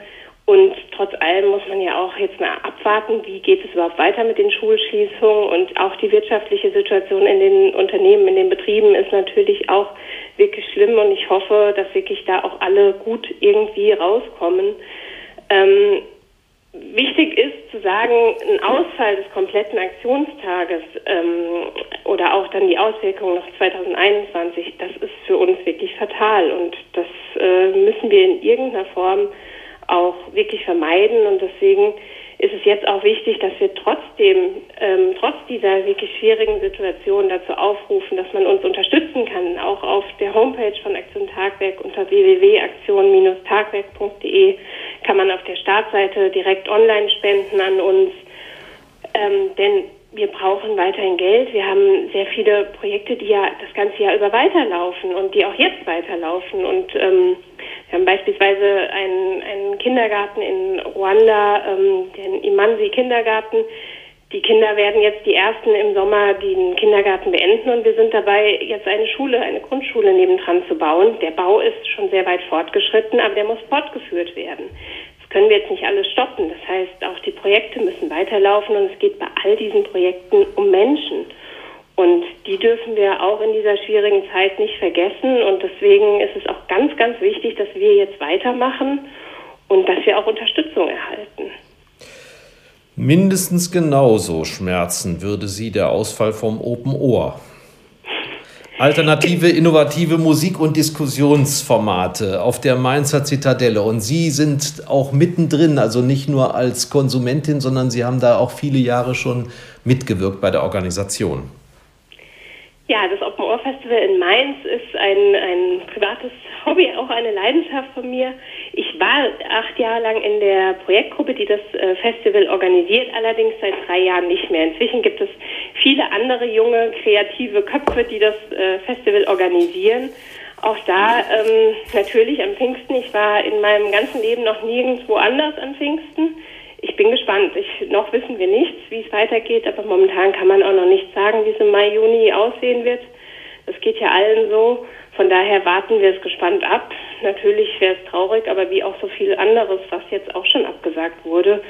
Und trotz allem muss man ja auch jetzt mal abwarten, wie geht es überhaupt weiter mit den Schulschließungen und auch die wirtschaftliche Situation in den Unternehmen, in den Betrieben ist natürlich auch wirklich schlimm und ich hoffe, dass wirklich da auch alle gut irgendwie rauskommen. Ähm, wichtig ist zu sagen, ein Ausfall des kompletten Aktionstages ähm, oder auch dann die Auswirkungen noch 2021, das ist für uns wirklich fatal und das äh, müssen wir in irgendeiner Form auch wirklich vermeiden und deswegen ist es jetzt auch wichtig, dass wir trotzdem, ähm, trotz dieser wirklich schwierigen Situation dazu aufrufen, dass man uns unterstützen kann. Auch auf der Homepage von Aktion Tagwerk unter www.aktion-tagwerk.de kann man auf der Startseite direkt online spenden an uns. Ähm, denn wir brauchen weiterhin Geld. Wir haben sehr viele Projekte, die ja das ganze Jahr über weiterlaufen und die auch jetzt weiterlaufen. Und ähm, wir haben beispielsweise einen, einen Kindergarten in Ruanda, ähm, den Imansi Kindergarten. Die Kinder werden jetzt die ersten im Sommer den Kindergarten beenden und wir sind dabei, jetzt eine Schule, eine Grundschule nebendran zu bauen. Der Bau ist schon sehr weit fortgeschritten, aber der muss fortgeführt werden. Das können wir jetzt nicht alles stoppen. Das heißt, auch die Projekte müssen weiterlaufen und es geht bei all diesen Projekten um Menschen. Und die dürfen wir auch in dieser schwierigen Zeit nicht vergessen. Und deswegen ist es auch ganz, ganz wichtig, dass wir jetzt weitermachen und dass wir auch Unterstützung erhalten. Mindestens genauso schmerzen würde Sie der Ausfall vom Open Ohr. Alternative, innovative Musik- und Diskussionsformate auf der Mainzer Zitadelle. Und Sie sind auch mittendrin, also nicht nur als Konsumentin, sondern Sie haben da auch viele Jahre schon mitgewirkt bei der Organisation. Ja, das Open Ohr Festival in Mainz ist ein, ein privates Hobby, auch eine Leidenschaft von mir. Ich war acht Jahre lang in der Projektgruppe, die das äh, Festival organisiert, allerdings seit drei Jahren nicht mehr. Inzwischen gibt es viele andere junge, kreative Köpfe, die das äh, Festival organisieren. Auch da ähm, natürlich am Pfingsten. Ich war in meinem ganzen Leben noch nirgendwo anders an Pfingsten. Ich bin gespannt. Ich, noch wissen wir nichts, wie es weitergeht, aber momentan kann man auch noch nicht sagen, wie es im Mai, Juni aussehen wird. Das geht ja allen so. Von daher warten wir es gespannt ab. Natürlich wäre es traurig, aber wie auch so viel anderes, was jetzt auch schon abgesagt wurde.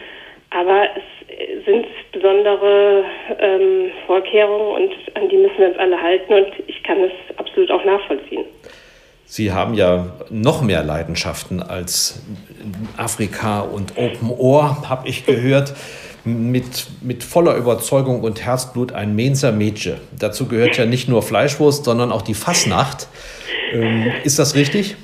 Aber es sind besondere ähm, Vorkehrungen und an die müssen wir uns alle halten und ich kann es absolut auch nachvollziehen. Sie haben ja noch mehr Leidenschaften als Afrika und Open Ohr, habe ich gehört. Mit, mit voller Überzeugung und Herzblut ein Mainzer Mädchen. Dazu gehört ja nicht nur Fleischwurst, sondern auch die Fassnacht. Ähm, ist das richtig?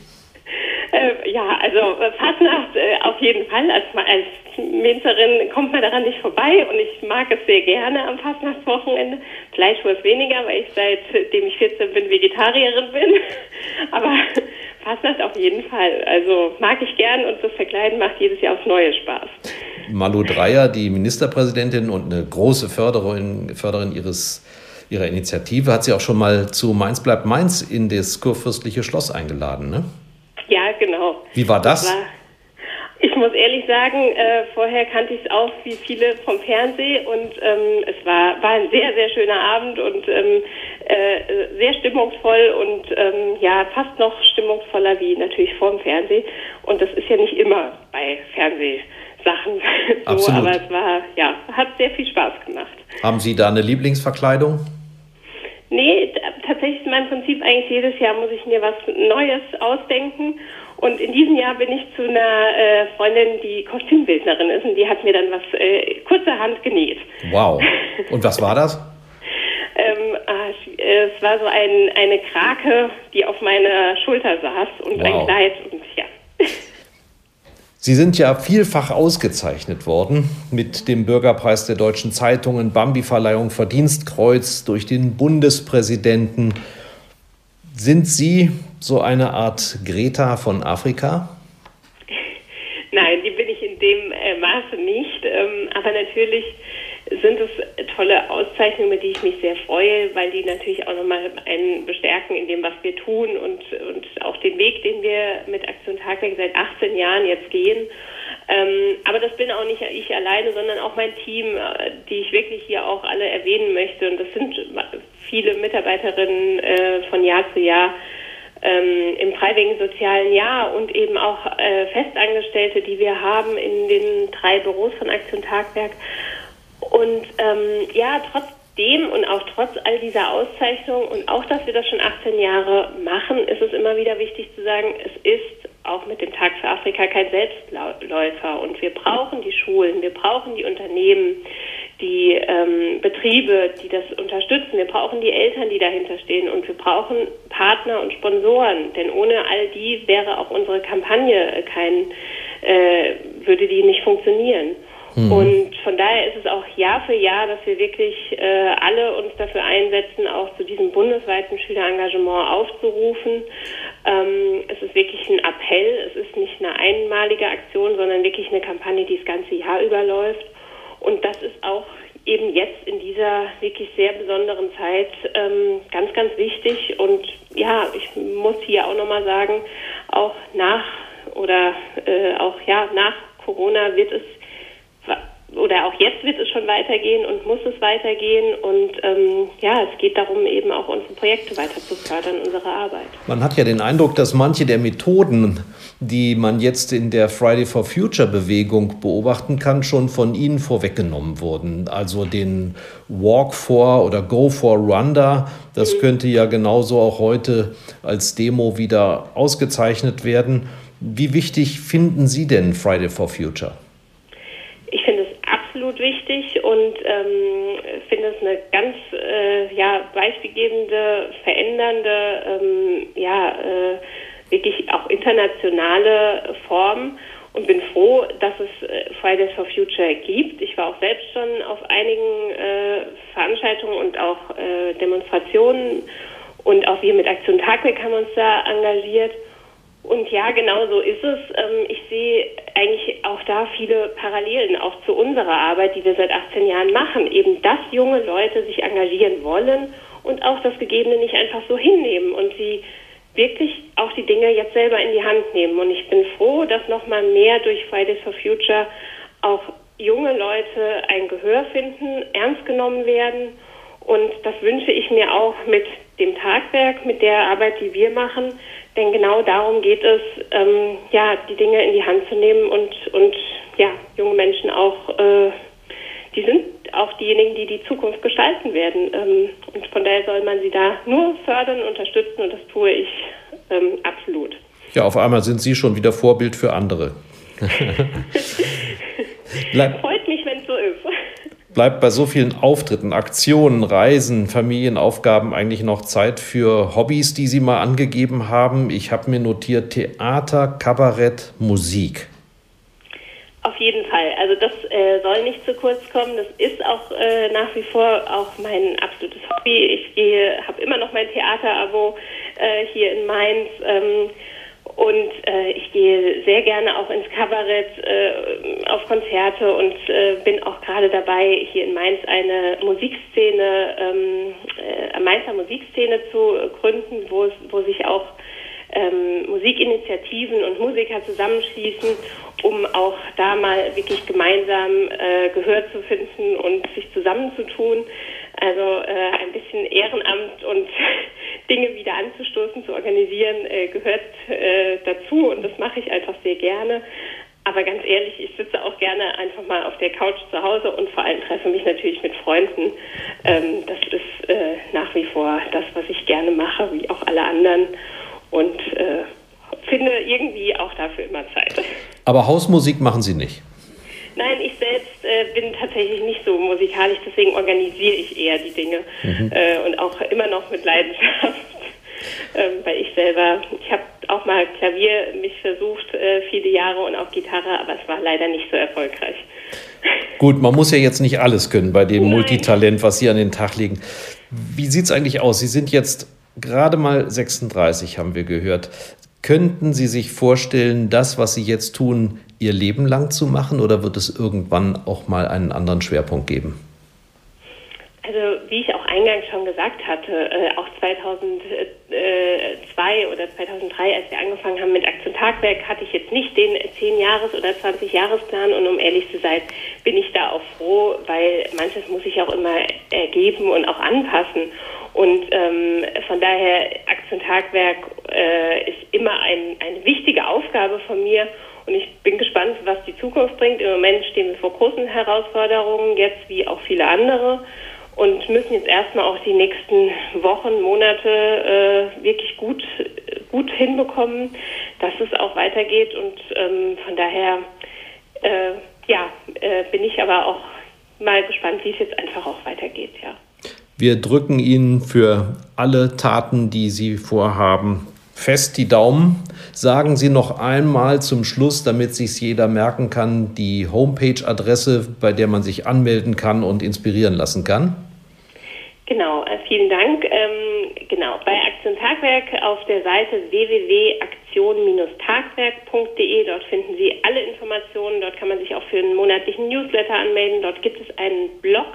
Äh, ja, also äh, Fassnacht äh, auf jeden Fall. Als, als Mainzerin kommt man daran nicht vorbei und ich mag es sehr gerne am Fastnachtswochenende. Fleischwurst weniger, weil ich seitdem ich 14 bin Vegetarierin bin. Aber Fastnacht auf jeden Fall. Also mag ich gern und das Verkleiden macht jedes Jahr aufs Neue Spaß. Malu Dreyer, die Ministerpräsidentin und eine große Förderin, Förderin ihres ihrer Initiative, hat sie auch schon mal zu Mainz bleibt Mainz in das kurfürstliche Schloss eingeladen, ne? Ja, genau. Wie war das? das war, ich muss ehrlich sagen, äh, vorher kannte ich es auch wie viele vom Fernsehen und ähm, es war, war ein sehr, sehr schöner Abend und ähm, äh, sehr stimmungsvoll und ähm, ja, fast noch stimmungsvoller wie natürlich vor dem Fernsehen. Und das ist ja nicht immer bei Fernsehsachen so, Absolut. aber es war, ja, hat sehr viel Spaß gemacht. Haben Sie da eine Lieblingsverkleidung? Nee, tatsächlich ist mein Prinzip eigentlich jedes Jahr muss ich mir was Neues ausdenken. Und in diesem Jahr bin ich zu einer äh, Freundin, die Kostümbildnerin ist, und die hat mir dann was äh, kurzerhand genäht. Wow. Und was war das? Ähm, äh, es war so ein, eine Krake, die auf meiner Schulter saß und wow. ein Kleid und ja. Sie sind ja vielfach ausgezeichnet worden mit dem Bürgerpreis der deutschen Zeitungen, Bambi-Verleihung, Verdienstkreuz durch den Bundespräsidenten. Sind Sie so eine Art Greta von Afrika? Nein, die bin ich in dem äh, Maße nicht. Ähm, aber natürlich sind es tolle Auszeichnungen, mit denen ich mich sehr freue, weil die natürlich auch nochmal einen bestärken in dem, was wir tun und, und auch den Weg, den wir mit Aktion Tagwerk seit 18 Jahren jetzt gehen. Ähm, aber das bin auch nicht ich alleine, sondern auch mein Team, äh, die ich wirklich hier auch alle erwähnen möchte. Und das sind viele Mitarbeiterinnen äh, von Jahr zu Jahr ähm, im freiwilligen sozialen Jahr und eben auch äh, Festangestellte, die wir haben in den drei Büros von Aktion Tagwerk. Und ähm, ja, trotzdem und auch trotz all dieser Auszeichnungen und auch, dass wir das schon 18 Jahre machen, ist es immer wieder wichtig zu sagen, es ist auch mit dem Tag für Afrika kein Selbstläufer. Und wir brauchen die Schulen, wir brauchen die Unternehmen, die ähm, Betriebe, die das unterstützen. Wir brauchen die Eltern, die dahinter stehen. Und wir brauchen Partner und Sponsoren. Denn ohne all die wäre auch unsere Kampagne kein, äh, würde die nicht funktionieren. Mhm. Und von daher ist es auch Jahr für Jahr, dass wir wirklich äh, alle uns dafür einsetzen, auch zu diesem bundesweiten Schülerengagement aufzurufen. Ähm, es ist wirklich ein Appell, es ist nicht eine einmalige Aktion, sondern wirklich eine Kampagne, die das ganze Jahr überläuft. Und das ist auch eben jetzt in dieser wirklich sehr besonderen Zeit ähm, ganz, ganz wichtig. Und ja, ich muss hier auch nochmal sagen, auch nach oder äh, auch ja nach Corona wird es oder auch jetzt wird es schon weitergehen und muss es weitergehen. Und ähm, ja, es geht darum, eben auch unsere Projekte weiter zu fördern, unsere Arbeit. Man hat ja den Eindruck, dass manche der Methoden, die man jetzt in der Friday for Future Bewegung beobachten kann, schon von Ihnen vorweggenommen wurden. Also den Walk for oder Go for Rwanda, das mhm. könnte ja genauso auch heute als Demo wieder ausgezeichnet werden. Wie wichtig finden Sie denn Friday for Future? Absolut wichtig und ähm, finde es eine ganz äh, ja, beispielgebende, verändernde, ähm, ja, äh, wirklich auch internationale Form und bin froh, dass es äh, Fridays for Future gibt. Ich war auch selbst schon auf einigen äh, Veranstaltungen und auch äh, Demonstrationen und auch wir mit Aktion Tagweg haben uns da engagiert. Und ja, genau so ist es. Ähm, ich sehe eigentlich auch da viele Parallelen, auch zu unserer Arbeit, die wir seit 18 Jahren machen. Eben, dass junge Leute sich engagieren wollen und auch das Gegebene nicht einfach so hinnehmen und sie wirklich auch die Dinge jetzt selber in die Hand nehmen. Und ich bin froh, dass nochmal mehr durch Fridays for Future auch junge Leute ein Gehör finden, ernst genommen werden. Und das wünsche ich mir auch mit dem Tagwerk, mit der Arbeit, die wir machen. Denn genau darum geht es, ähm, ja, die Dinge in die Hand zu nehmen und, und ja, junge Menschen auch, äh, die sind auch diejenigen, die die Zukunft gestalten werden. Ähm, und von daher soll man sie da nur fördern, unterstützen und das tue ich ähm, absolut. Ja, auf einmal sind Sie schon wieder Vorbild für andere. Freut mich, wenn es so ist. Bleibt bei so vielen Auftritten, Aktionen, Reisen, Familienaufgaben eigentlich noch Zeit für Hobbys, die Sie mal angegeben haben? Ich habe mir notiert Theater, Kabarett, Musik. Auf jeden Fall. Also das äh, soll nicht zu kurz kommen. Das ist auch äh, nach wie vor auch mein absolutes Hobby. Ich gehe, habe immer noch mein Theaterabo äh, hier in Mainz. Ähm, und äh, ich gehe sehr gerne auch ins Kabarett, äh, auf Konzerte und äh, bin auch gerade dabei, hier in Mainz eine Musikszene, ähm, äh, Mainzer Musikszene zu gründen, wo, es, wo sich auch ähm, Musikinitiativen und Musiker zusammenschließen, um auch da mal wirklich gemeinsam äh, Gehör zu finden und sich zusammenzutun. Also äh, ein bisschen Ehrenamt und Dinge wieder anzustoßen, zu organisieren, äh, gehört äh, dazu und das mache ich einfach sehr gerne. Aber ganz ehrlich, ich sitze auch gerne einfach mal auf der Couch zu Hause und vor allem treffe mich natürlich mit Freunden. Ähm, das ist äh, nach wie vor das, was ich gerne mache, wie auch alle anderen. Und äh, finde irgendwie auch dafür immer Zeit. Aber Hausmusik machen Sie nicht? Nein, ich selbst äh, bin tatsächlich nicht so musikalisch, deswegen organisiere ich eher die Dinge mhm. äh, und auch immer noch mit Leidenschaft. Ähm, weil ich selber, ich habe auch mal Klavier mich versucht, äh, viele Jahre und auch Gitarre, aber es war leider nicht so erfolgreich. Gut, man muss ja jetzt nicht alles können bei dem Nein. Multitalent, was Sie an den Tag legen. Wie sieht es eigentlich aus? Sie sind jetzt gerade mal 36, haben wir gehört. Könnten Sie sich vorstellen, das, was Sie jetzt tun, Ihr Leben lang zu machen oder wird es irgendwann auch mal einen anderen Schwerpunkt geben? Also wie ich auch eingangs schon gesagt hatte, äh, auch 2002 oder 2003, als wir angefangen haben mit Aktion Tagwerk, hatte ich jetzt nicht den 10-Jahres- oder 20-Jahres-Plan und um ehrlich zu sein, bin ich da auch froh, weil manches muss ich auch immer ergeben und auch anpassen. Und ähm, von daher, Aktion Tagwerk äh, ist immer ein, eine wichtige Aufgabe von mir. Und ich bin gespannt, was die Zukunft bringt. Im Moment stehen wir vor großen Herausforderungen, jetzt wie auch viele andere. Und müssen jetzt erstmal auch die nächsten Wochen, Monate äh, wirklich gut, gut hinbekommen, dass es auch weitergeht. Und ähm, von daher, äh, ja, äh, bin ich aber auch mal gespannt, wie es jetzt einfach auch weitergeht, ja. Wir drücken Ihnen für alle Taten, die Sie vorhaben, fest die Daumen. Sagen Sie noch einmal zum Schluss, damit sich jeder merken kann, die Homepage-Adresse, bei der man sich anmelden kann und inspirieren lassen kann. Genau, äh, vielen Dank. Ähm, genau, bei Aktion Tagwerk auf der Seite www.aktion-tagwerk.de. Dort finden Sie alle Informationen. Dort kann man sich auch für einen monatlichen Newsletter anmelden. Dort gibt es einen Blog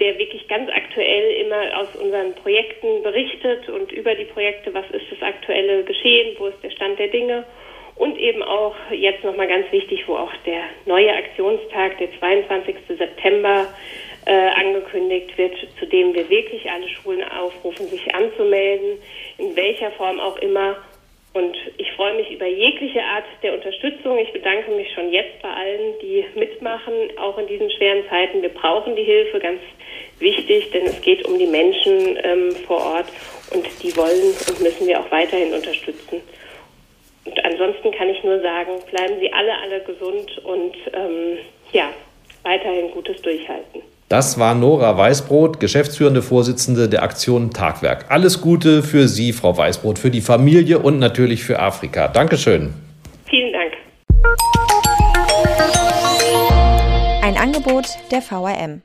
der wirklich ganz aktuell immer aus unseren Projekten berichtet und über die Projekte, was ist das aktuelle Geschehen, wo ist der Stand der Dinge und eben auch jetzt nochmal ganz wichtig, wo auch der neue Aktionstag, der 22. September, äh, angekündigt wird, zu dem wir wirklich alle Schulen aufrufen, sich anzumelden, in welcher Form auch immer und ich freue mich über jegliche Art der Unterstützung. Ich bedanke mich schon jetzt bei allen, die mitmachen, auch in diesen schweren Zeiten. Wir brauchen die Hilfe, ganz wichtig, denn es geht um die Menschen ähm, vor Ort und die wollen und müssen wir auch weiterhin unterstützen. Und ansonsten kann ich nur sagen, bleiben Sie alle, alle gesund und ähm, ja, weiterhin gutes Durchhalten. Das war Nora Weißbrot, geschäftsführende Vorsitzende der Aktion Tagwerk. Alles Gute für Sie, Frau Weißbrot, für die Familie und natürlich für Afrika. Dankeschön. Vielen Dank. Ein Angebot der VRM.